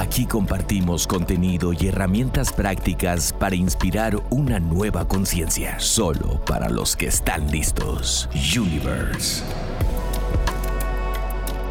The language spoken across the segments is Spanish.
Aquí compartimos contenido y herramientas prácticas para inspirar una nueva conciencia, solo para los que están listos. Universe.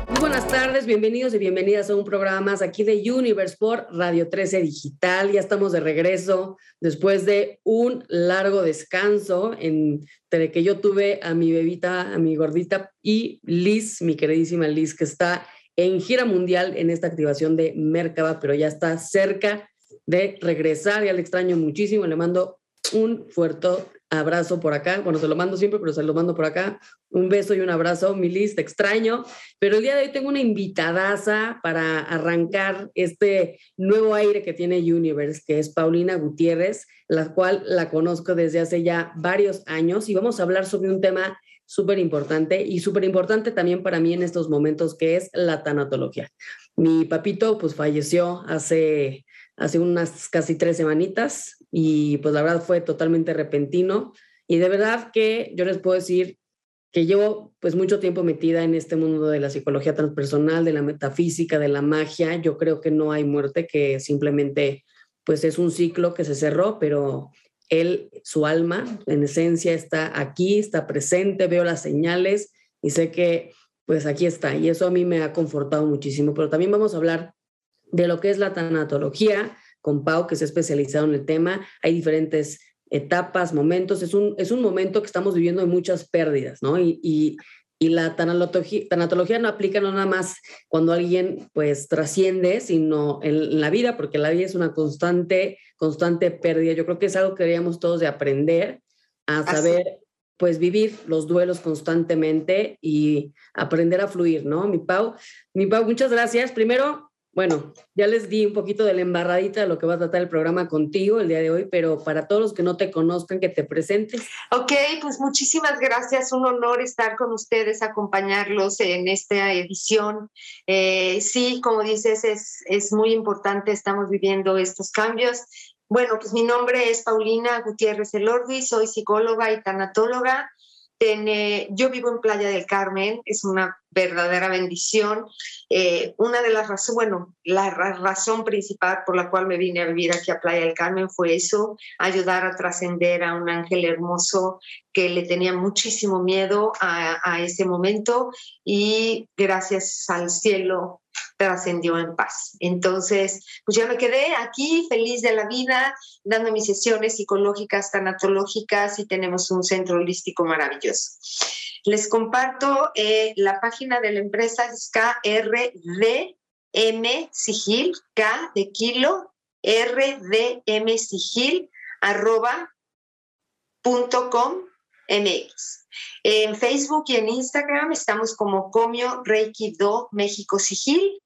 Muy buenas tardes, bienvenidos y bienvenidas a un programa más aquí de Universe por Radio 13 Digital. Ya estamos de regreso después de un largo descanso entre que yo tuve a mi bebita, a mi gordita y Liz, mi queridísima Liz, que está en gira mundial en esta activación de Mercaba, pero ya está cerca de regresar, ya le extraño muchísimo, le mando un fuerte abrazo por acá, bueno, se lo mando siempre, pero se lo mando por acá, un beso y un abrazo, Milis, te extraño, pero el día de hoy tengo una invitadaza para arrancar este nuevo aire que tiene Universe, que es Paulina Gutiérrez, la cual la conozco desde hace ya varios años y vamos a hablar sobre un tema súper importante y súper importante también para mí en estos momentos, que es la tanatología. Mi papito pues falleció hace, hace unas casi tres semanitas y pues la verdad fue totalmente repentino y de verdad que yo les puedo decir que llevo pues mucho tiempo metida en este mundo de la psicología transpersonal, de la metafísica, de la magia. Yo creo que no hay muerte, que simplemente pues es un ciclo que se cerró, pero él, su alma, en esencia, está aquí, está presente, veo las señales y sé que pues aquí está. Y eso a mí me ha confortado muchísimo. Pero también vamos a hablar de lo que es la tanatología con Pau, que se ha especializado en el tema. Hay diferentes etapas, momentos. Es un, es un momento que estamos viviendo de muchas pérdidas, ¿no? y, y la tanatología, no aplica no nada más cuando alguien pues trasciende, sino en, la vida, porque la vida es una constante, constante pérdida. Yo creo que es algo que deberíamos todos de aprender a saber pues vivir los duelos constantemente y aprender a fluir, ¿no? Mi Pau, mi Pau, muchas gracias. Primero, bueno, ya les di un poquito de la embarradita de lo que va a tratar el programa contigo el día de hoy, pero para todos los que no te conozcan, que te presentes. Ok, pues muchísimas gracias. Un honor estar con ustedes, acompañarlos en esta edición. Eh, sí, como dices, es, es muy importante, estamos viviendo estos cambios. Bueno, pues mi nombre es Paulina Gutiérrez Elordi, soy psicóloga y tanatóloga yo vivo en Playa del Carmen, es una verdadera bendición. Eh, una de las razones, bueno, la razón principal por la cual me vine a vivir aquí a Playa del Carmen fue eso, ayudar a trascender a un ángel hermoso que le tenía muchísimo miedo a, a ese momento y gracias al cielo trascendió en paz. Entonces, pues ya me quedé aquí feliz de la vida, dando mis sesiones psicológicas, tanatológicas y tenemos un centro holístico maravilloso. Les comparto eh, la página de la empresa es KRDM Sigil, K de kilo, RDM Sigil, arroba punto com MX. En Facebook y en Instagram estamos como Comio Reiki Do México Sigil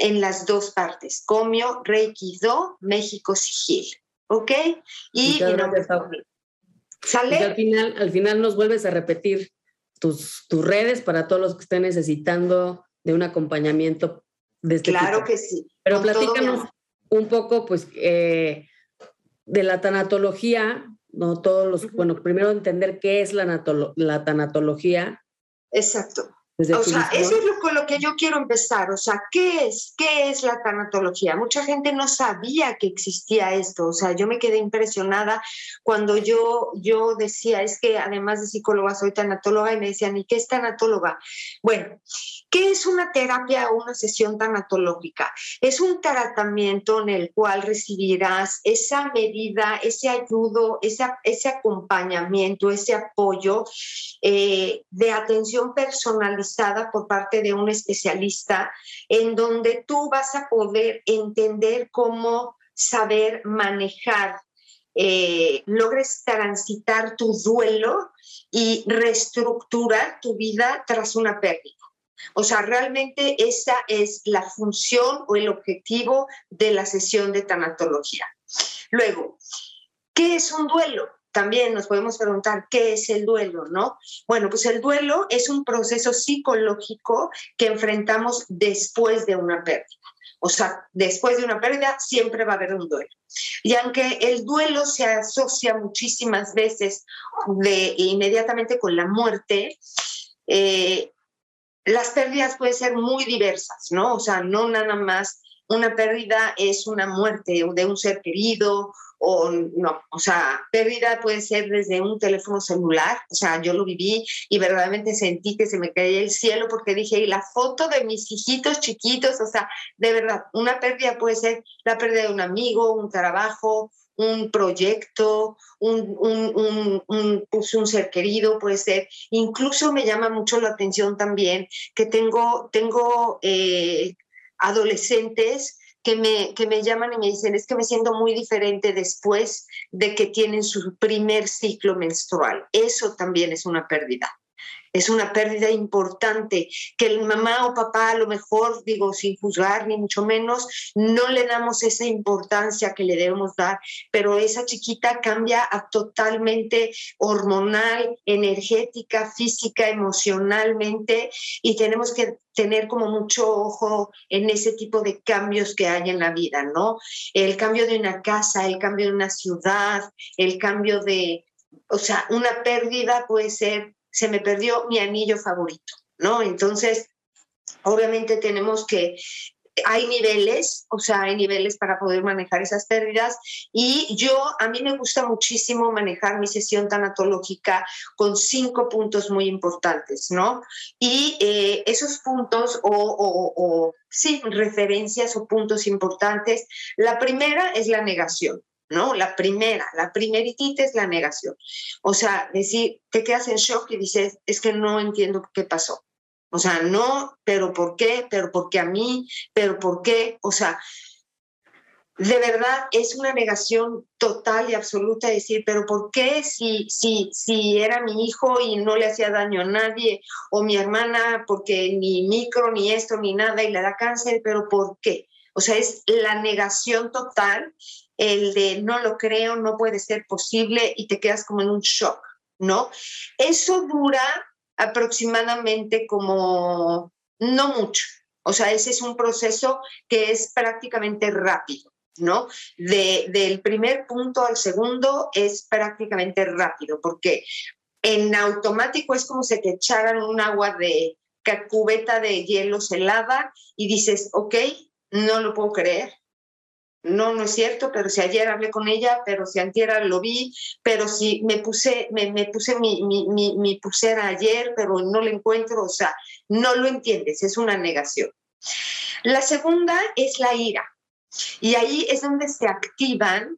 en las dos partes, Comio Reiki Do México Sigil. ¿Ok? Y, ¿Sale? al final, al final nos vuelves a repetir tus, tus redes para todos los que estén necesitando de un acompañamiento de este Claro que sí. Pero platícanos un poco, pues, eh, de la tanatología, ¿no? Todos los, bueno, primero entender qué es la, la tanatología. Exacto. O sea, eso es lo, con lo que yo quiero empezar. O sea, ¿qué es? ¿Qué es la tanatología? Mucha gente no sabía que existía esto. O sea, yo me quedé impresionada cuando yo, yo decía, es que además de psicóloga soy tanatóloga y me decían, ¿y qué es tanatóloga? Bueno, ¿Qué es una terapia o una sesión tanatológica? Es un tratamiento en el cual recibirás esa medida, ese ayudo, ese acompañamiento, ese apoyo eh, de atención personalizada por parte de un especialista, en donde tú vas a poder entender cómo saber manejar eh, logres transitar tu duelo y reestructurar tu vida tras una pérdida. O sea, realmente esa es la función o el objetivo de la sesión de tanatología. Luego, ¿qué es un duelo? También nos podemos preguntar qué es el duelo, ¿no? Bueno, pues el duelo es un proceso psicológico que enfrentamos después de una pérdida. O sea, después de una pérdida siempre va a haber un duelo. Y aunque el duelo se asocia muchísimas veces de, inmediatamente con la muerte, eh, las pérdidas pueden ser muy diversas, ¿no? O sea, no nada más una pérdida es una muerte de un ser querido o no, o sea, pérdida puede ser desde un teléfono celular, o sea, yo lo viví y verdaderamente sentí que se me caía el cielo porque dije, y la foto de mis hijitos chiquitos, o sea, de verdad, una pérdida puede ser la pérdida de un amigo, un trabajo, un proyecto, un, un, un, pues un, ser querido, puede ser. Incluso me llama mucho la atención también que tengo, tengo eh, adolescentes que me, que me llaman y me dicen, es que me siento muy diferente después de que tienen su primer ciclo menstrual. Eso también es una pérdida es una pérdida importante que el mamá o papá a lo mejor, digo, sin juzgar ni mucho menos, no le damos esa importancia que le debemos dar, pero esa chiquita cambia a totalmente hormonal, energética, física, emocionalmente y tenemos que tener como mucho ojo en ese tipo de cambios que hay en la vida, ¿no? El cambio de una casa, el cambio de una ciudad, el cambio de, o sea, una pérdida puede ser se me perdió mi anillo favorito, ¿no? Entonces, obviamente tenemos que, hay niveles, o sea, hay niveles para poder manejar esas pérdidas y yo, a mí me gusta muchísimo manejar mi sesión tanatológica con cinco puntos muy importantes, ¿no? Y eh, esos puntos o, o, o, sí, referencias o puntos importantes, la primera es la negación. ¿No? La primera, la primeritita es la negación. O sea, decir, te quedas en shock y dices, es que no entiendo qué pasó. O sea, no, pero ¿por qué? Pero ¿por qué a mí? ¿Pero por qué? O sea, de verdad es una negación total y absoluta decir, pero ¿por qué si, si, si era mi hijo y no le hacía daño a nadie? O mi hermana, porque ni micro, ni esto, ni nada, y le da cáncer, pero ¿por qué? O sea, es la negación total el de no lo creo, no puede ser posible y te quedas como en un shock, ¿no? Eso dura aproximadamente como no mucho. O sea, ese es un proceso que es prácticamente rápido, ¿no? De, del primer punto al segundo es prácticamente rápido, porque en automático es como si te echaran un agua de cubeta de hielo helada y dices, ok, no lo puedo creer, no, no es cierto, pero si ayer hablé con ella, pero si antiera lo vi, pero si me puse, me, puse mi, mi, mi, pulsera ayer, pero no lo encuentro, o sea, no lo entiendes, es una negación. La segunda es la ira. Y ahí es donde se activan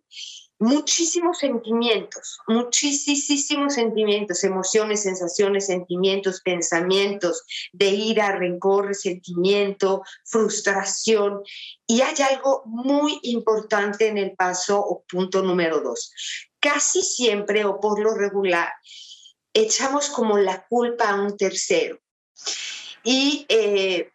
muchísimos sentimientos, muchísimos sentimientos, emociones, sensaciones, sentimientos, pensamientos de ira, rencor, resentimiento, frustración. Y hay algo muy importante en el paso o punto número dos. Casi siempre o por lo regular echamos como la culpa a un tercero. Y eh,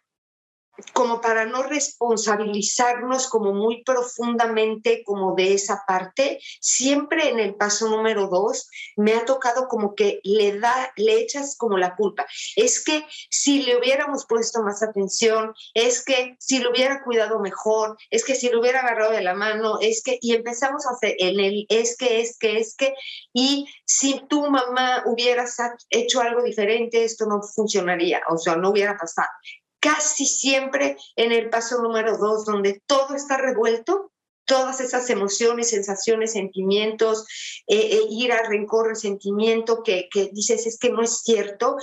como para no responsabilizarnos como muy profundamente como de esa parte, siempre en el paso número dos me ha tocado como que le da, le echas como la culpa. Es que si le hubiéramos puesto más atención, es que si lo hubiera cuidado mejor, es que si lo hubiera agarrado de la mano, es que, y empezamos a hacer en el es que, es que, es que, y si tu mamá hubieras hecho algo diferente, esto no funcionaría, o sea, no hubiera pasado casi siempre en el paso número dos, donde todo está revuelto, todas esas emociones, sensaciones, sentimientos, eh, eh, ira, rencor, resentimiento, que, que dices es que no es cierto,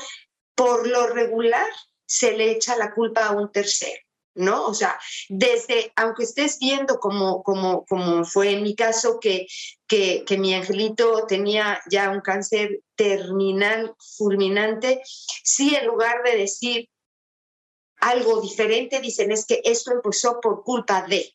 por lo regular se le echa la culpa a un tercero. ¿no? O sea, desde, aunque estés viendo como, como, como fue en mi caso, que, que, que, mi angelito tenía ya un cáncer terminal fulminante, sí, en lugar de decir algo diferente, dicen es que esto empezó por culpa de,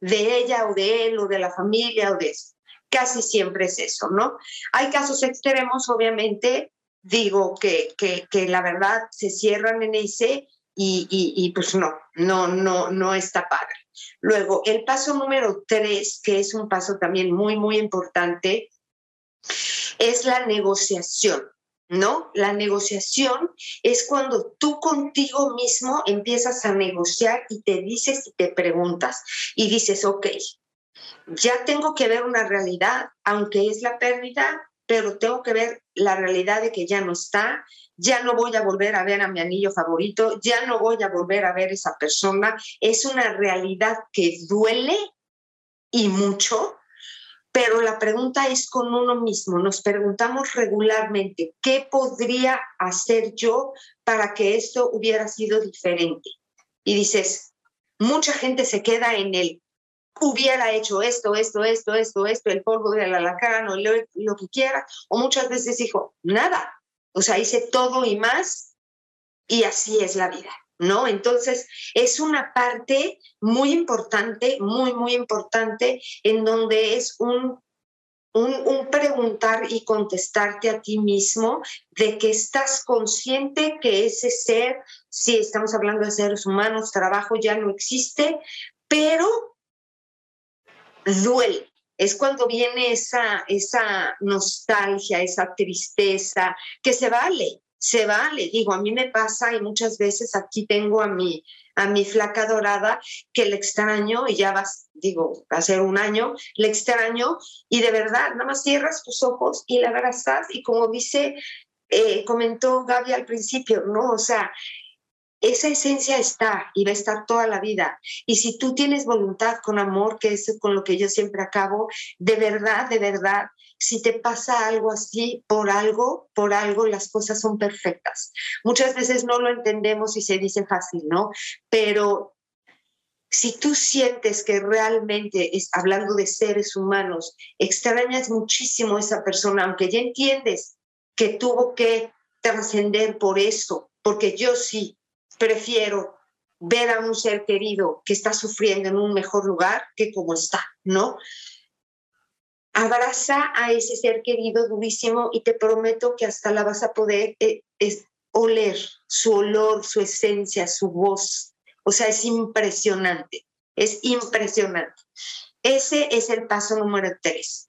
de ella o de él o de la familia o de eso. Casi siempre es eso, ¿no? Hay casos extremos, obviamente, digo que, que, la verdad se cierran en ese y, y, pues no, no, no, no está padre. Luego, el paso número tres, que es un paso también muy, muy importante, es la negociación. ¿No? La negociación es cuando tú contigo mismo empiezas a negociar y te dices y te preguntas y dices, ok, ya tengo que ver una realidad, aunque es la pérdida, pero tengo que ver la realidad de que ya no está, ya no voy a volver a ver a mi anillo favorito, ya no voy a volver a ver a esa persona. Es una realidad que duele y mucho, pero la pregunta es con uno mismo. Nos preguntamos regularmente, ¿qué podría hacer yo para que esto hubiera sido diferente? Y dices, mucha gente se queda en el, hubiera hecho esto, esto, esto, esto, esto, el polvo del alacrán o lo, lo que quiera, o muchas veces dijo, nada, o sea, hice todo y más y así es la vida, ¿no? Entonces, es una parte muy importante, muy, muy importante, en donde es un, un, preguntar y contestarte a ti mismo de que estás consciente que ese ser, si estamos hablando de seres humanos, trabajo ya no existe, pero duele, es cuando viene esa, esa nostalgia, esa tristeza, que se vale, se vale. Digo, a mí me pasa y muchas veces aquí tengo a mi, a mi flaca dorada que le extraño y ya vas, digo, va a ser un año, le extraño y de verdad, nada más cierras tus ojos y la abrazas y como dice, eh, comentó Gaby al principio, ¿no? O sea, esa esencia está y va a estar toda la vida. Y si tú tienes voluntad con amor, que es con lo que yo siempre acabo, de verdad, de verdad, si te pasa algo así, por algo, por algo, las cosas son perfectas. Muchas veces no lo entendemos y se dice fácil, ¿no? Pero si tú sientes que realmente, es, hablando de seres humanos, extrañas muchísimo a esa persona, aunque ya entiendes que tuvo que trascender por eso, porque yo sí, prefiero ver a un ser querido que está sufriendo en un mejor lugar que como está, ¿no? Abraza a ese ser querido durísimo y te prometo que hasta la vas a poder eh, oler su olor, su esencia, su voz. O sea, es impresionante, es impresionante. Ese es el paso número tres.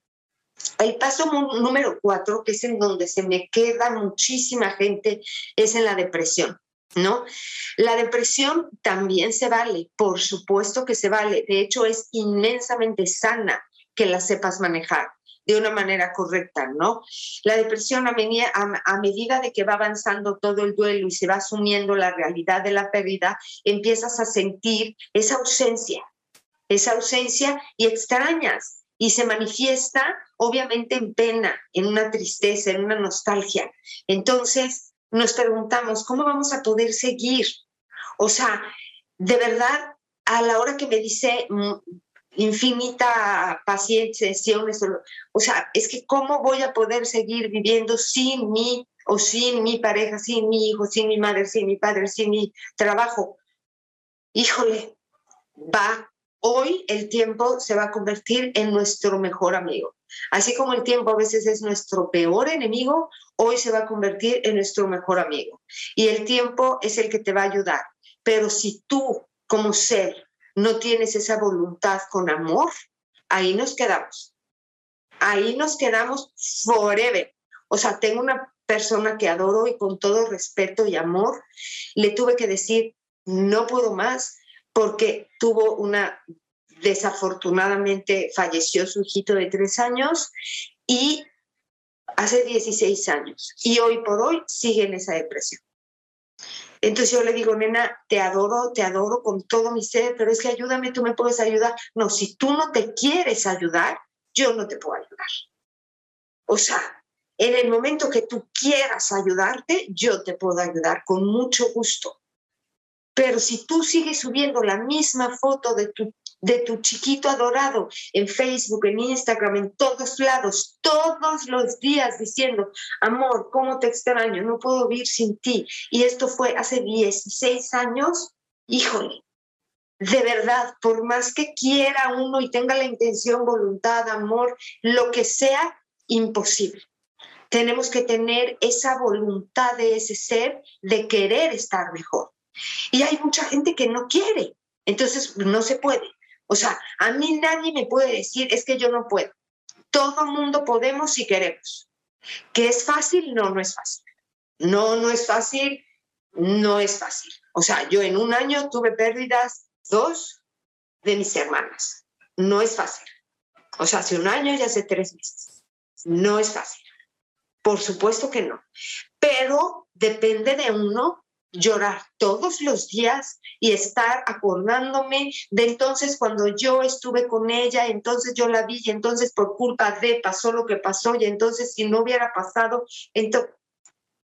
El paso número cuatro, que es en donde se me queda muchísima gente, es en la depresión. ¿No? La depresión también se vale, por supuesto que se vale. De hecho, es inmensamente sana que la sepas manejar de una manera correcta, ¿no? La depresión a, a, medida de que va avanzando todo el duelo y se va asumiendo la realidad de la pérdida, empiezas a sentir esa ausencia, esa ausencia y extrañas y se manifiesta obviamente en pena, en una tristeza, en una nostalgia. Entonces, nos preguntamos, ¿cómo vamos a poder seguir? O sea, de verdad, a la hora que me dice mm, infinita paciencia, o sea, es que ¿cómo voy a poder seguir viviendo sin mí o sin mi pareja, sin mi hijo, sin mi madre, sin mi padre, sin mi trabajo? Híjole, va, hoy el tiempo se va a convertir en nuestro mejor amigo. Así como el tiempo a veces es nuestro peor enemigo, hoy se va a convertir en nuestro mejor amigo. Y el tiempo es el que te va a ayudar. Pero si tú como ser no tienes esa voluntad con amor, ahí nos quedamos. Ahí nos quedamos forever. O sea, tengo una persona que adoro y con todo respeto y amor, le tuve que decir, no puedo más porque tuvo una desafortunadamente falleció su hijito de tres años y hace 16 años y hoy por hoy sigue en esa depresión. Entonces yo le digo, nena, te adoro, te adoro con todo mi ser, pero es que ayúdame, tú me puedes ayudar. No, si tú no te quieres ayudar, yo no te puedo ayudar. O sea, en el momento que tú quieras ayudarte, yo te puedo ayudar con mucho gusto. Pero si tú sigues subiendo la misma foto de tu, de tu chiquito adorado en Facebook, en Instagram, en todos lados, todos los días diciendo, amor, ¿cómo te extraño? No puedo vivir sin ti. Y esto fue hace 16 años, híjole, de verdad, por más que quiera uno y tenga la intención, voluntad, amor, lo que sea, imposible. Tenemos que tener esa voluntad de ese ser de querer estar mejor. Y hay mucha gente que no quiere, entonces no se puede. O sea, a mí nadie me puede decir, es que yo no puedo. Todo mundo podemos si queremos. ¿Que es fácil? No, no es fácil. No, no es fácil, no es fácil. O sea, yo en un año tuve pérdidas, dos de mis hermanas. No es fácil. O sea, hace un año y hace tres meses. No es fácil. Por supuesto que no. Pero depende de uno llorar todos los días y estar acordándome de entonces cuando yo estuve con ella, entonces yo la vi y entonces por culpa de pasó lo que pasó y entonces si no hubiera pasado, entonces,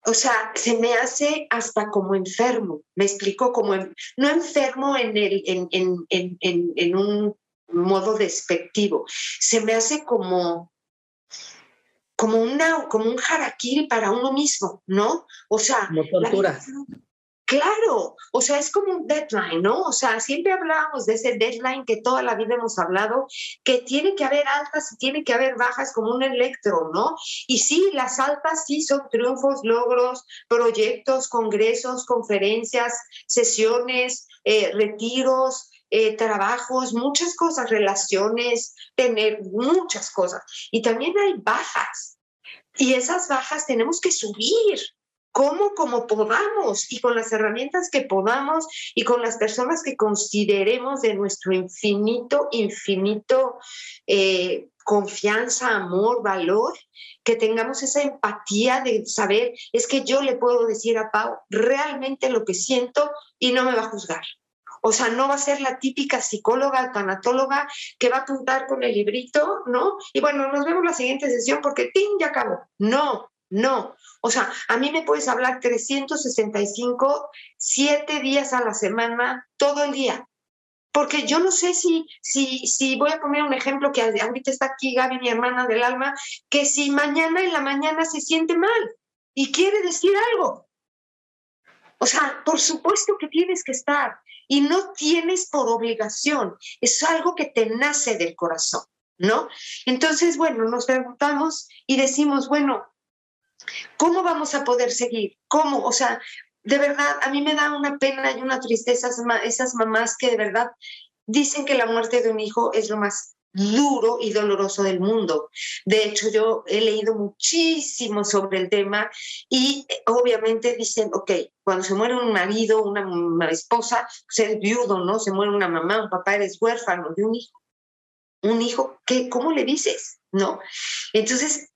o sea, se me hace hasta como enfermo, me explico, como no enfermo en, el, en, en, en, en un modo despectivo, se me hace como como una como un harakiri para uno mismo, ¿no? O sea, como tortura. Claro, o sea, es como un deadline, ¿no? O sea, siempre hablábamos de ese deadline que toda la vida hemos hablado, que tiene que haber altas y tiene que haber bajas como un electro, ¿no? Y sí, las altas sí son triunfos, logros, proyectos, congresos, conferencias, sesiones, eh, retiros, eh, trabajos, muchas cosas, relaciones, tener muchas cosas. Y también hay bajas. Y esas bajas tenemos que subir, cómo como podamos y con las herramientas que podamos y con las personas que consideremos de nuestro infinito, infinito eh, confianza, amor, valor, que tengamos esa empatía de saber, es que yo le puedo decir a Pau realmente lo que siento y no me va a juzgar. O sea, no va a ser la típica psicóloga, tanatóloga que va a apuntar con el librito, ¿no? Y bueno, nos vemos la siguiente sesión porque ¡tin! ya acabó. No, no, o sea, a mí me puedes hablar 365, siete días a la semana, todo el día. Porque yo no sé si, si, si voy a poner un ejemplo que ahorita está aquí Gaby, mi hermana del alma, que si mañana en la mañana se siente mal y quiere decir algo. O sea, por supuesto que tienes que estar y no tienes por obligación, es algo que te nace del corazón, ¿no? Entonces, bueno, nos preguntamos y decimos, bueno, ¿Cómo vamos a poder seguir? ¿Cómo? O sea, de verdad, a mí me da una pena y una tristeza esas mamás que de verdad dicen que la muerte de un hijo es lo más duro y doloroso del mundo. De hecho, yo he leído muchísimo sobre el tema y eh, obviamente dicen, ok, cuando se muere un marido, una, esposa, pues eres viudo, ¿no? Se muere una mamá, un papá, eres huérfano de un hijo. Un hijo, ¿qué, ¿cómo le dices? ¿No? Entonces,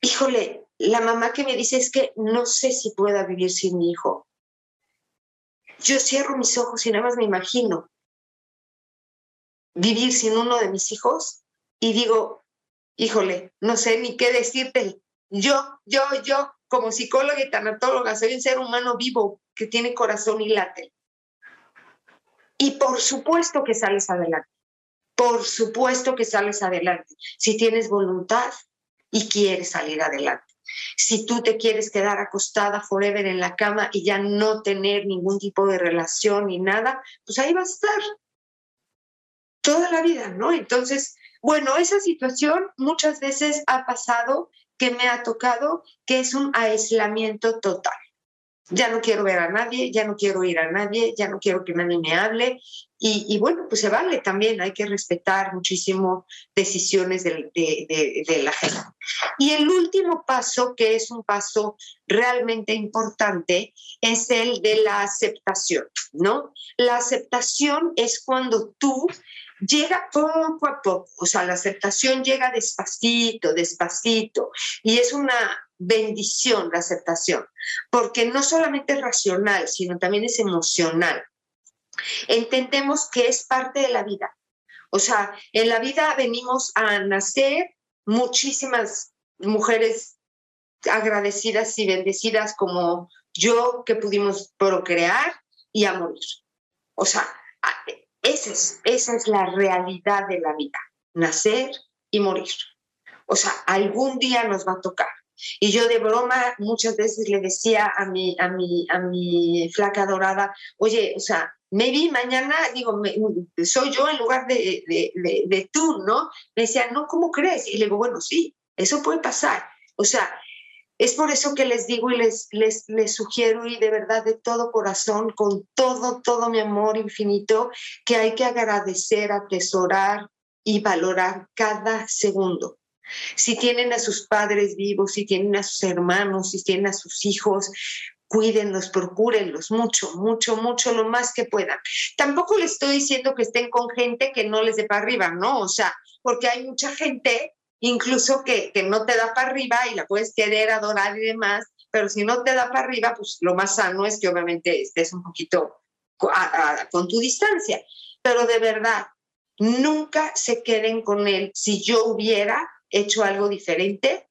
híjole, la mamá que me dice es que no sé si pueda vivir sin mi hijo. Yo cierro mis ojos y nada más me imagino vivir sin uno de mis hijos y digo, híjole, no sé ni qué decirte. Yo, yo, yo, como psicóloga y tanatóloga, soy un ser humano vivo que tiene corazón y late. Y por supuesto que sales adelante. Por supuesto que sales adelante. Si tienes voluntad y quieres salir adelante. Si tú te quieres quedar acostada forever en la cama y ya no tener ningún tipo de relación ni nada, pues ahí vas a estar toda la vida, ¿no? Entonces, bueno, esa situación muchas veces ha pasado que me ha tocado, que es un aislamiento total ya no quiero ver a nadie, ya no quiero ir a nadie, ya no quiero que nadie me hable. Y, bueno, pues se vale también, hay que respetar muchísimo decisiones de, de, la gente. Y el último paso, que es un paso realmente importante, es el de la aceptación, ¿no? La aceptación es cuando tú llega poco a poco, o sea, la aceptación llega despacito, despacito, y es una bendición la aceptación, porque no solamente es racional, sino también es emocional. Entendemos que es parte de la vida. O sea, en la vida venimos a nacer muchísimas mujeres agradecidas y bendecidas como yo que pudimos procrear y a morir. O sea, esa es, esa es la realidad de la vida, nacer y morir. O sea, algún día nos va a tocar. Y yo de broma muchas veces le decía a mi, a mi, a mi flaca dorada, oye, o sea, me vi mañana, digo, soy yo en lugar de, de, de, tú, ¿no? Me decía, no, ¿cómo crees? Y le digo, bueno, sí, eso puede pasar. O sea, es por eso que les digo y les, les, les sugiero y de verdad de todo corazón, con todo, todo mi amor infinito, que hay que agradecer, atesorar y valorar cada segundo. Si tienen a sus padres vivos, si tienen a sus hermanos, si tienen a sus hijos, cuídenlos, procúrenlos mucho, mucho, mucho, lo más que puedan. Tampoco les estoy diciendo que estén con gente que no les dé para arriba, ¿no? O sea, porque hay mucha gente incluso que, que no te da para arriba y la puedes querer, adorar y demás, pero si no te da para arriba, pues lo más sano es que obviamente estés un poquito con tu distancia. Pero de verdad, nunca se queden con él. Si yo hubiera hecho algo diferente,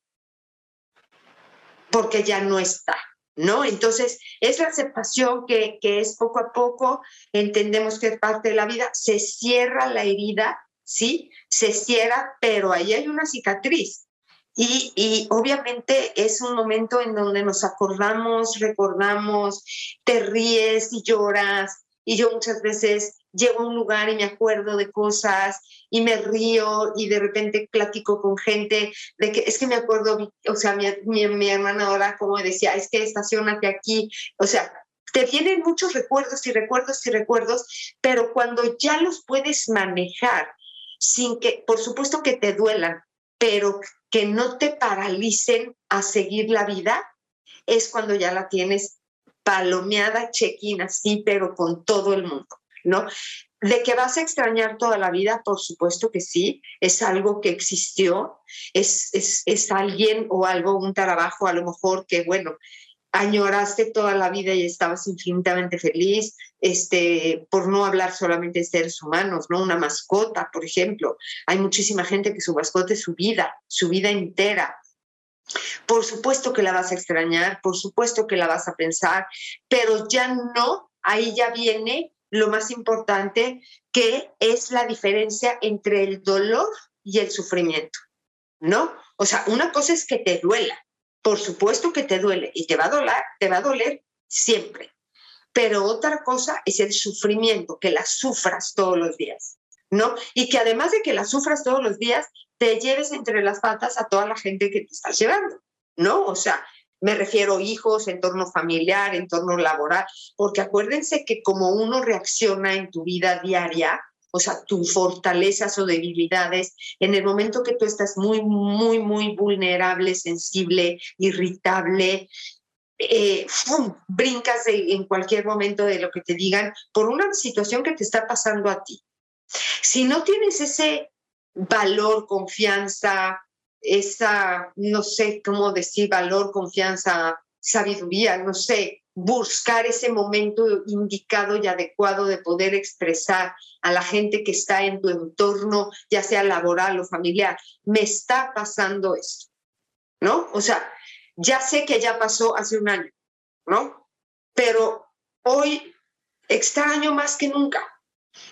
porque ya no está. ¿No? Entonces, es la aceptación que, que es poco a poco, entendemos que es parte de la vida, se cierra la herida ¿sí? Se cierra, pero ahí hay una cicatriz. Y, y, obviamente es un momento en donde nos acordamos, recordamos, te ríes y lloras. Y yo muchas veces llego a un lugar y me acuerdo de cosas y me río y de repente platico con gente de que es que me acuerdo, o sea, mi, mi, mi hermana ahora como decía, es que estacionate aquí, o sea, te vienen muchos recuerdos y recuerdos y recuerdos, pero cuando ya los puedes manejar sin que, por supuesto que te duelan, pero que no te paralicen a seguir la vida, es cuando ya la tienes palomeada, check-in así, pero con todo el mundo, ¿no? De que vas a extrañar toda la vida, por supuesto que sí, es algo que existió, es, es, es alguien o algo, un trabajo a lo mejor que, bueno, añoraste toda la vida y estabas infinitamente feliz, este, por no hablar solamente de seres humanos, ¿no? Una mascota, por ejemplo. Hay muchísima gente que su mascota es su vida, su vida entera. Por supuesto que la vas a extrañar, por supuesto que la vas a pensar, pero ya no, ahí ya viene lo más importante, que es la diferencia entre el dolor y el sufrimiento, ¿no? O sea, una cosa es que te duela, por supuesto que te duele y te va a doler, te va a doler siempre. Pero otra cosa es el sufrimiento, que la sufras todos los días, ¿no? Y que además de que la sufras todos los días, te lleves entre las patas a toda la gente que te estás llevando, ¿no? O sea, me refiero hijos, entorno familiar, entorno laboral, porque acuérdense que como uno reacciona en tu vida diaria, o sea, tus fortalezas o debilidades, en el momento que tú estás muy, muy, muy vulnerable, sensible, irritable, eh, brincas en cualquier momento de lo que te digan por una situación que te está pasando a ti. Si no tienes ese valor, confianza, esa, no sé cómo decir, valor, confianza, sabiduría, no sé, buscar ese momento indicado y adecuado de poder expresar a la gente que está en tu entorno, ya sea laboral o familiar, me está pasando esto, ¿no? O sea, ya sé que ya pasó hace un año, ¿no? Pero hoy extraño más que nunca.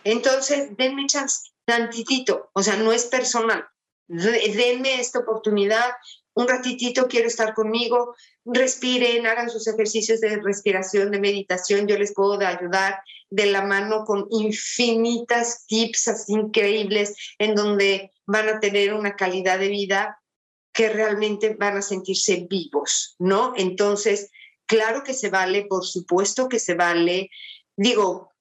Entonces, denme chance, tantitito, o sea, no es personal. Denme esta oportunidad, un ratitito quiero estar conmigo, respiren, hagan sus ejercicios de respiración, de meditación, yo les puedo ayudar de la mano con infinitas tips increíbles en donde van a tener una calidad de vida que realmente van a sentirse vivos, ¿no? Entonces, claro que se vale, por supuesto que se vale. Digo,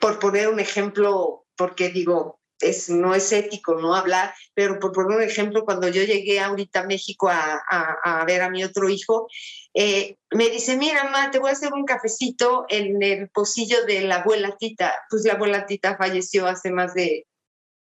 por poner un ejemplo, porque digo, no es ético no hablar, pero por poner un ejemplo, cuando yo llegué ahorita a México a, ver a mi otro hijo, eh, me dice, mira, mamá, te voy a hacer un cafecito en el pocillo de la abuela Tita. Pues la abuela Tita falleció hace más de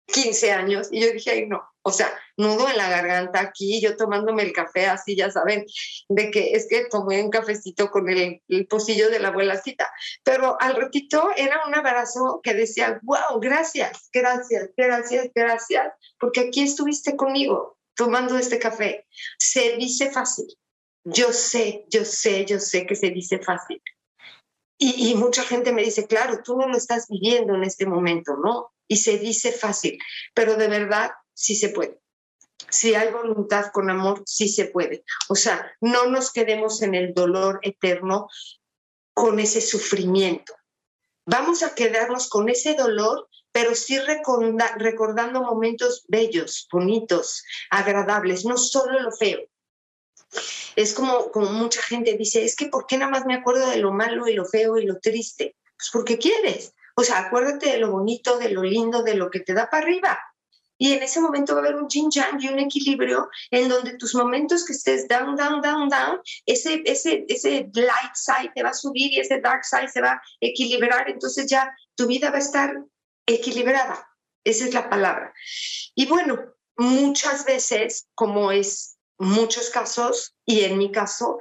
15 años y yo dije, ay, no, o sea, nudo en la garganta aquí, yo tomándome el café así, ya saben, de que es que tomé un cafecito con el, el pocillo de la abuelacita, pero al ratito era un abrazo que decía, wow, gracias, gracias, gracias, gracias, porque aquí estuviste conmigo tomando este café. Se dice fácil, yo sé, yo sé, yo sé que se dice fácil. Y, y, mucha gente me dice, claro, tú no lo estás viviendo en este momento, ¿no? Y se dice fácil, pero de verdad sí se puede. Si hay voluntad con amor, sí se puede. O sea, no nos quedemos en el dolor eterno con ese sufrimiento. Vamos a quedarnos con ese dolor, pero sí recordando momentos bellos, bonitos, agradables, no solo lo feo. Es como, como mucha gente dice, es que ¿por qué nada más me acuerdo de lo malo y lo feo y lo triste? Pues porque quieres. O sea, acuérdate de lo bonito, de lo lindo, de lo que te da para arriba. Y en ese momento va a haber un yin yang y un equilibrio en donde tus momentos que estés down, down, down, down, ese, ese, ese light side te va a subir y ese dark side se va a equilibrar. Entonces ya tu vida va a estar equilibrada. Esa es la palabra. Y bueno, muchas veces, como es muchos casos, y en mi caso,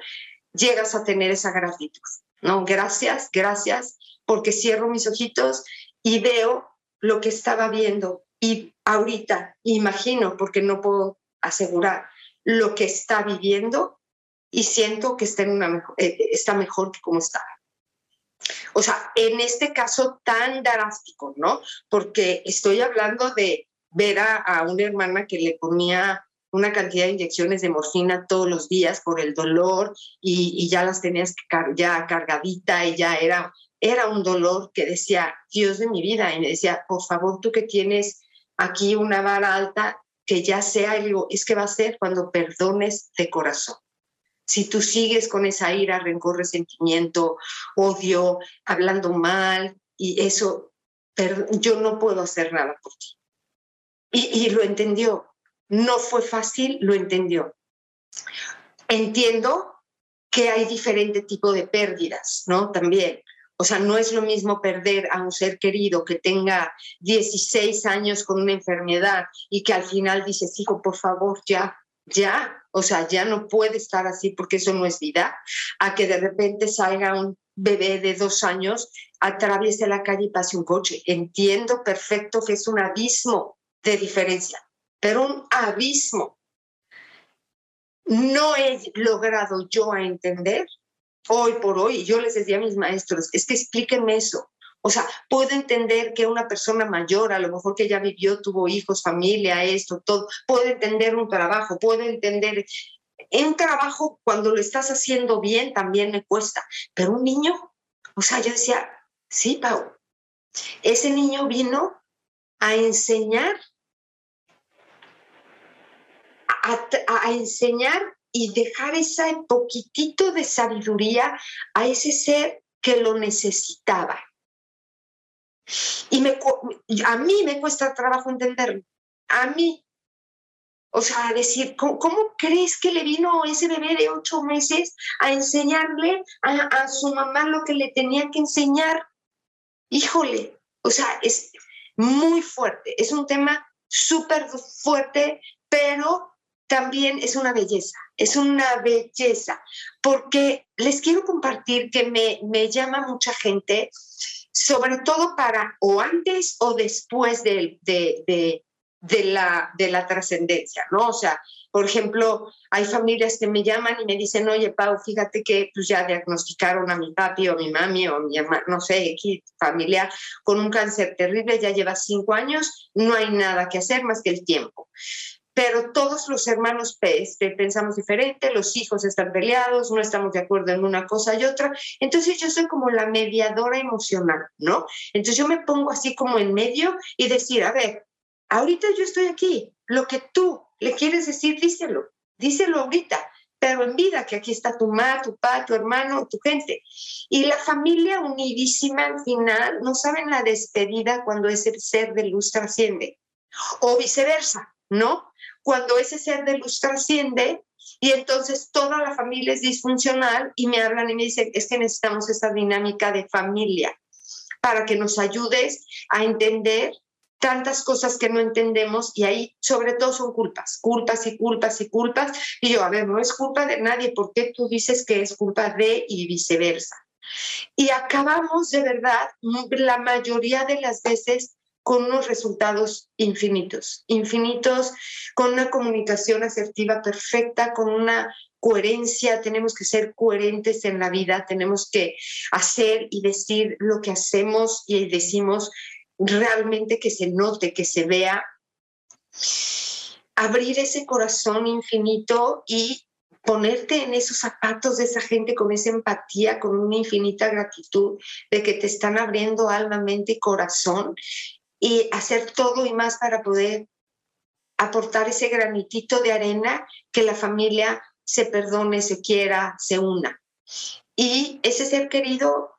llegas a tener esa gratitud. ¿no? Gracias, gracias, porque cierro mis ojitos y veo lo que estaba viendo y ahorita imagino, porque no puedo asegurar, lo que está viviendo y siento que está, en una mejor, eh, está mejor que como estaba. O sea, en este caso tan drástico, ¿no? Porque estoy hablando de ver a, una hermana que le ponía una cantidad de inyecciones de morfina todos los días por el dolor y, ya las tenías ya cargadita y ya era, era un dolor que decía, Dios de mi vida, y me decía, por favor, tú que tienes aquí una vara alta que ya sea, y digo, es que va a ser cuando perdones de corazón. Si tú sigues con esa ira, rencor, resentimiento, odio, hablando mal, y eso, yo no puedo hacer nada por ti. Y, y lo entendió. No fue fácil, lo entendió. Entiendo que hay diferente tipo de pérdidas, ¿no? También. O sea, no es lo mismo perder a un ser querido que tenga 16 años con una enfermedad y que al final dices, hijo, por favor, ya, ya, o sea, ya no puede estar así porque eso no es vida, a que de repente salga un bebé de dos años, atraviese la calle y pase un coche. Entiendo perfecto que es un abismo de diferencia, pero un abismo. No he logrado yo a entender hoy por hoy, yo les decía a mis maestros, es que explíquenme eso. O sea, puedo entender que una persona mayor, a lo mejor que ya vivió, tuvo hijos, familia, esto, todo, puedo entender un trabajo, puedo entender en un trabajo cuando lo estás haciendo bien también me cuesta, pero un niño, o sea, yo decía, sí, Pau, ese niño vino a enseñar, a, a enseñar y dejar ese poquitito de sabiduría a ese ser que lo necesitaba. Y me, a mí me cuesta trabajo entenderlo, a mí. O sea, decir, ¿cómo, crees que le vino ese bebé de ocho meses a enseñarle a, a su mamá lo que le tenía que enseñar? Híjole, o sea, es muy fuerte, es un tema súper fuerte, pero también es una belleza, es una belleza, porque les quiero compartir que me, me llama mucha gente, sobre todo para o antes o después de, de, de, la, de la trascendencia, ¿no? O sea, por ejemplo, hay familias que me llaman y me dicen, oye, Pau, fíjate que pues, ya diagnosticaron a mi papi o a mi mami o a mi hermano, no sé, aquí, familia, con un cáncer terrible, ya lleva cinco años, no hay nada que hacer más que el tiempo pero todos los hermanos este, pensamos diferente, los hijos están peleados, no estamos de acuerdo en una cosa y otra. Entonces yo soy como la mediadora emocional, ¿no? Entonces yo me pongo así como en medio y decir, a ver, ahorita yo estoy aquí, lo que tú le quieres decir, díselo, díselo ahorita, pero en vida, que aquí está tu mamá, tu papá, tu hermano, tu gente. Y la familia unidísima al final, no saben la despedida cuando ese ser de luz trasciende, o viceversa, ¿no? Cuando ese ser de luz trasciende y entonces toda la familia es disfuncional y me hablan y me dicen, es que necesitamos esta dinámica de familia para que nos ayudes a entender tantas cosas que no entendemos y ahí sobre todo son culpas, culpas y culpas y culpas. Y yo, a ver, no es culpa de nadie, ¿por qué tú dices que es culpa de y viceversa? Y acabamos de verdad, la mayoría de las veces, con unos resultados infinitos, infinitos, con una comunicación asertiva perfecta, con una coherencia, tenemos que ser coherentes en la vida, tenemos que hacer y decir lo que hacemos y decimos realmente que se note, que se vea. Abrir ese corazón infinito y ponerte en esos zapatos de esa gente con esa empatía, con una infinita gratitud de que te están abriendo alma, mente y corazón y hacer todo y más para poder aportar ese granitito de arena que la familia se perdone, se quiera, se una. Y ese ser querido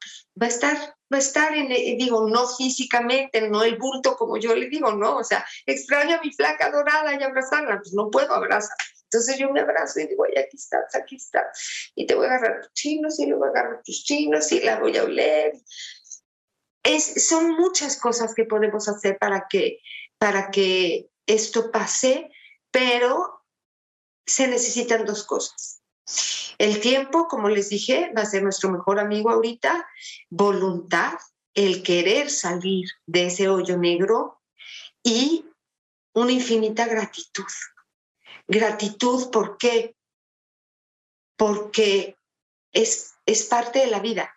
va a estar, va a estar en, eh, digo, no físicamente, no el bulto como yo le digo, no, o sea, extraño a mi flaca dorada y abrazarla, pues no puedo abrazar. Entonces yo me abrazo y digo, ay, aquí estás, aquí estás. Y te voy a agarrar tus chinos y luego agarro tus chinos y la voy a oler. Son muchas cosas que podemos hacer para que, para que esto pase, pero se necesitan dos cosas. El tiempo, como les dije, va a ser nuestro mejor amigo ahorita, voluntad, el querer salir de ese hoyo negro y una infinita gratitud. Gratitud, ¿por qué? Porque es, es parte de la vida.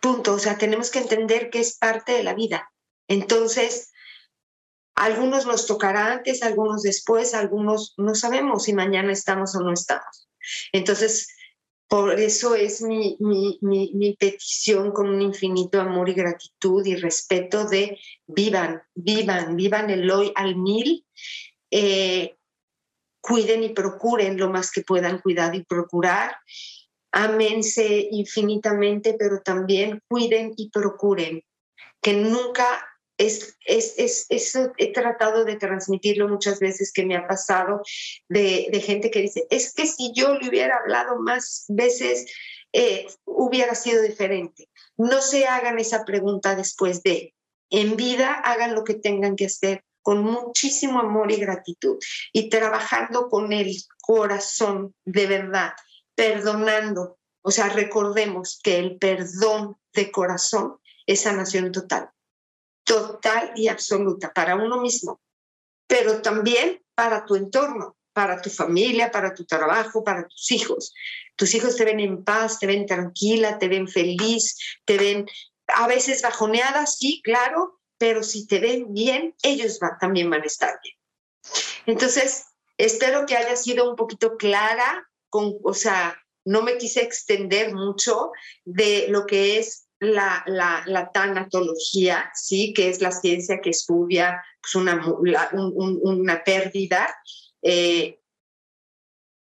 Punto. O sea, tenemos que entender que es parte de la vida. Entonces, algunos nos tocará antes, algunos después, algunos no sabemos si mañana estamos o no estamos. Entonces, por eso es mi, petición con un infinito amor y gratitud y respeto de vivan, vivan, vivan el hoy al mil, eh, cuiden y procuren lo más que puedan cuidar y procurar, amense infinitamente, pero también cuiden y procuren, que nunca es, es, eso he tratado de transmitirlo muchas veces que me ha pasado de, gente que dice, es que si yo le hubiera hablado más veces, eh, hubiera sido diferente. No se hagan esa pregunta después de, en vida hagan lo que tengan que hacer con muchísimo amor y gratitud y trabajando con el corazón de verdad, perdonando. O sea, recordemos que el perdón de corazón es sanación total total y absoluta para uno mismo, pero también para tu entorno, para tu familia, para tu trabajo, para tus hijos. Tus hijos te ven en paz, te ven tranquila, te ven feliz, te ven a veces bajoneada, sí, claro, pero si te ven bien, ellos también van a estar bien. Entonces, espero que haya sido un poquito clara, o sea, no me quise extender mucho de lo que es la, la, tanatología, ¿sí? que es la ciencia que estudia pues, una, una pérdida, eh,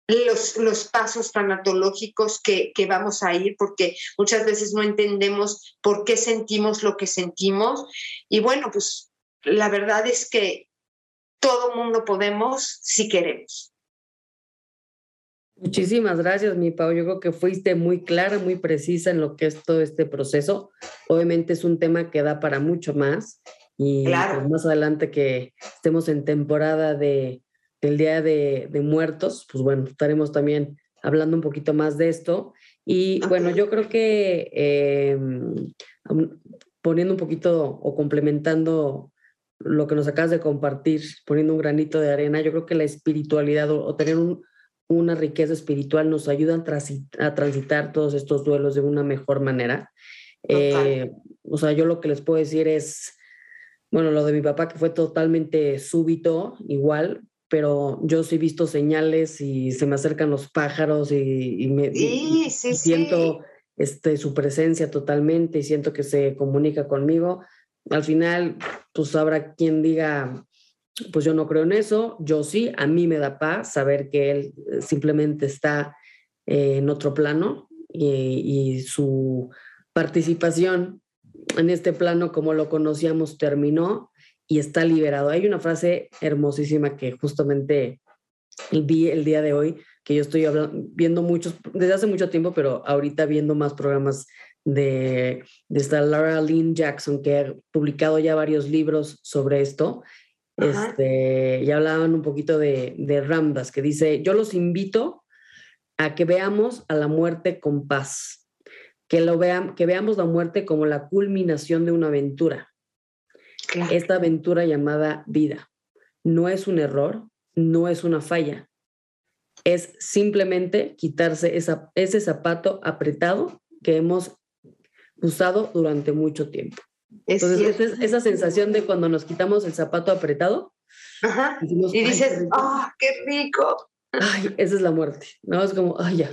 los, los, pasos tanatológicos que, que, vamos a ir, porque muchas veces no entendemos por qué sentimos lo que sentimos. Y bueno, pues la verdad es que todo mundo podemos si queremos. Muchísimas gracias, mi Pau. Yo creo que fuiste muy clara, muy precisa en lo que es todo este proceso. Obviamente es un tema que da para mucho más y pues, más adelante que estemos en temporada de, del Día de, Muertos, pues bueno, estaremos también hablando un poquito más de esto. Y bueno, yo creo que em, poniendo un poquito o complementando lo que nos acabas de compartir, poniendo un granito de arena, yo creo que la espiritualidad o tener un, una riqueza espiritual nos ayuda a, transitar todos estos duelos de una mejor manera. Eh, o sea, yo lo que les puedo decir es, bueno, lo de mi papá que fue totalmente súbito, igual, pero yo sí he visto señales y se me acercan los pájaros y, me siento Este, su presencia totalmente y siento que se comunica conmigo. Al final, pues habrá quien diga, pues yo no creo en eso, yo sí, a mí me da paz saber que él eh, simplemente está eh, en otro plano y, su participación en este plano como lo conocíamos terminó y está liberado. Hay una frase hermosísima que justamente vi el día de hoy, que yo estoy viendo muchos, desde hace mucho tiempo, pero ahorita viendo más programas de, de esta Laura Lynn Jackson, que ha publicado ya varios libros sobre esto, este, ya hablaban un poquito de, de Ramdas, que dice, yo los invito a que veamos a la muerte con paz, que, lo vean, que veamos la muerte como la culminación de una aventura. Esta aventura llamada vida. No es un error, no es una falla. es simplemente quitarse esa, ese zapato apretado que hemos usado durante mucho tiempo. Entonces, esa, esa, sensación de cuando nos quitamos el zapato apretado. y dices, ¡ah, qué rico! Ay, esa es la muerte. No, es como, ay, ya,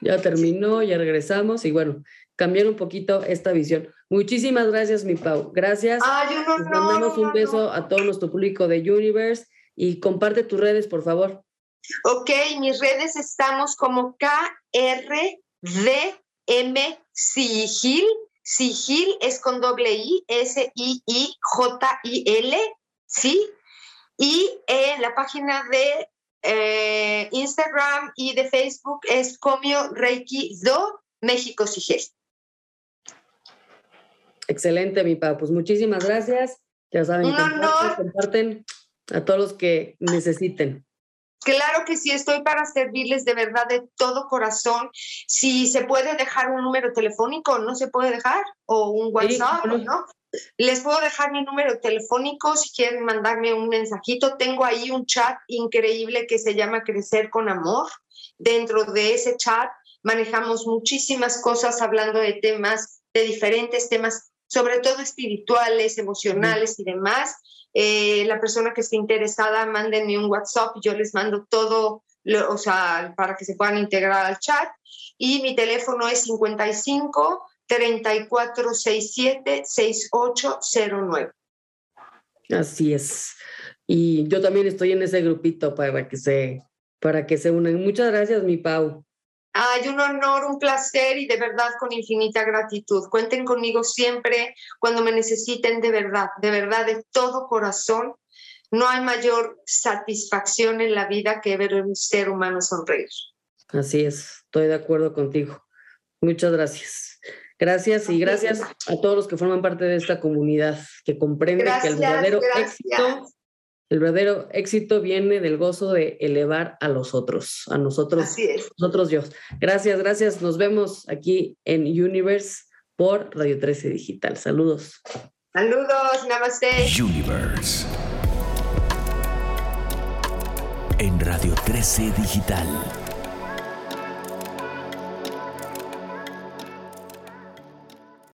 ya terminó, ya regresamos y bueno, cambiar un poquito esta visión. Muchísimas gracias, mi Pau. Gracias. Ay, no, no, mandamos un beso a todo nuestro público de Universe y comparte tus redes, por favor. Ok, mis redes estamos como KRDM Sigil. Sigil es con doble I, S-I-I-J-I-L, ¿sí? Y en la página de eh, Instagram y de Facebook es Comio Reiki Do México Sigil. Excelente, mi papá. Pues muchísimas gracias. Ya saben, comparten a todos los que necesiten. Claro que sí, estoy para servirles de verdad de todo corazón. Si se puede dejar un número telefónico, no se puede dejar, o un WhatsApp, ¿no? Les puedo dejar mi número telefónico si quieren mandarme un mensajito. Tengo ahí un chat increíble que se llama Crecer con Amor. Dentro de ese chat manejamos muchísimas cosas hablando de temas, de diferentes temas, sobre todo espirituales, emocionales y demás. Eh, la persona que esté interesada, mándenme un WhatsApp, yo les mando todo, o sea, para que se puedan integrar al chat. Y mi teléfono es 55 3467 6809. Así es. Y yo también estoy en ese grupito para que se, para que se unan. Muchas gracias, mi Pau. Ay, un honor, un placer y de verdad con infinita gratitud. Cuenten conmigo siempre cuando me necesiten de verdad, de verdad, de todo corazón. No hay mayor satisfacción en la vida que ver a un ser humano sonreír. Así es, estoy de acuerdo contigo. Muchas gracias. Gracias y gracias a todos los que forman parte de esta comunidad, que comprenden que el verdadero éxito el verdadero éxito viene del gozo de elevar a los otros, a nosotros, Así es. nosotros Dios. Gracias, gracias. Nos vemos aquí en Universe por Radio 13 Digital. Saludos. Saludos, namaste. Universe. En Radio 13 Digital.